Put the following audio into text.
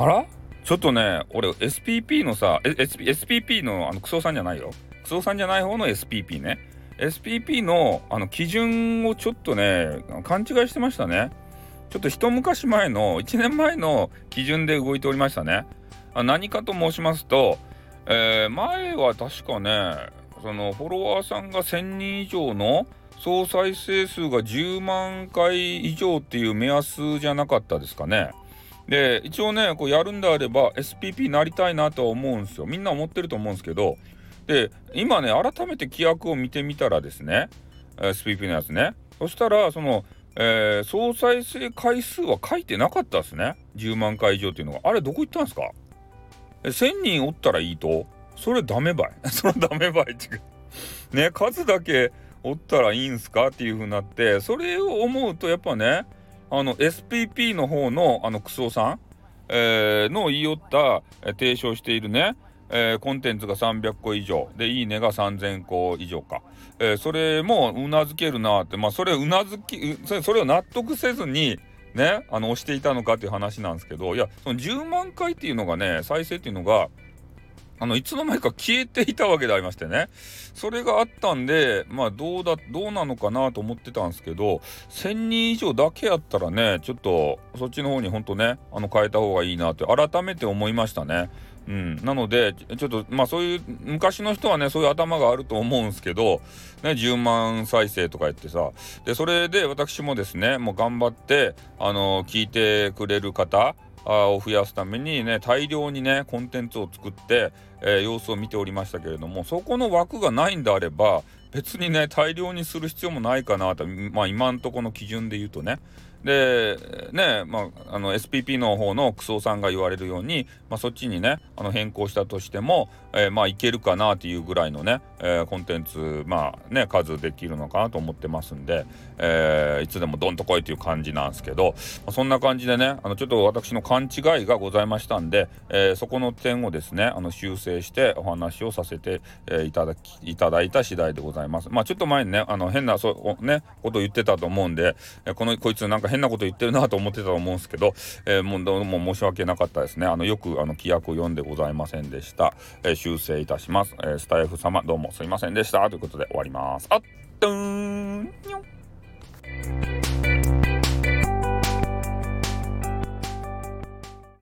あら？ちょっとね俺 SPP のさ SP SPP のあのクソさんじゃないよ。クソさんじゃない方の SPP ね。SPP のあの基準をちょっとね勘違いしてましたね。ちょっと一昔前の1年前の基準で動いておりましたね。何かと申しますと、えー、前は確かねそのフォロワーさんが1000人以上の総再生数が10万回以上っていう目安じゃなかったですかね。で一応ねこうやるんであれば SPP なりたいなとは思うんですよ。みんな思ってると思うんですけど。で今ね改めて規約を見てみたらですね SPP のやつね。そしたらその、えー、総再生回数は書いてなかったですね。10万回以上っていうのが。あれどこ行ったんですか？1000人おったらいいと。それダメばい。それダメばいっていう。ね数だけおったらいいんすか？っていう風になって。それを思うとやっぱねあの SPP の方のあのクソさん、えー、の言い寄った、え提唱しているね、えー、コンテンツが300個以上。でいいねが3000個以上か、えー、それもうなずけるなって。まあそれうなずきそれそれを納得せずにねあの押していたのかっていう話なんですけど。いやその10万回っていうのがね再生っていうのがあのいつの間にか消えていたわけでありましてね。それがあったんでまあどうだどうなのかなと思ってたんですけど1000人以上だけやったらねちょっとそっちの方にほんとねあの変えた方がいいなって改めて思いましたね。うん、なのでちょっとまあそういう昔の人はねそういう頭があると思うんですけど、ね、10万再生とか言ってさ。でそれで私もですねもう頑張ってあの聞いてくれる方を増やすためにね大量にねコンテンツを作って、えー、様子を見ておりましたけれどもそこの枠がないんであれば別にね大量にする必要もないかなとまあ今んとこの基準で言うとね。でねまあ、あの SPP の方のクソさんが言われるように、まあ、そっちにねあの変更したとしても、えー、まあいけるかなっていうぐらいのね、えー、コンテンツまあね数できるのかなと思ってますんで、えー、いつでもどんと来いという感じなんですけど、まあ、そんな感じでねあのちょっと私の勘違いがございましたんで、えそこの点をですねあの修正してお話をさせて、えいただきいただいた次第でございます。まあちょっと前にねあの変なそうねこと言ってたと思うんで、えこのこいつなんか変なこと言ってるなと思ってたと思うんですけど、えー、もうどうも申し訳なかったですね。あのよくあの規約を読んでございませんでした。えー、修正いたします。えー、スタイフ様どうもすいませんでしたということで終わります。あっとーん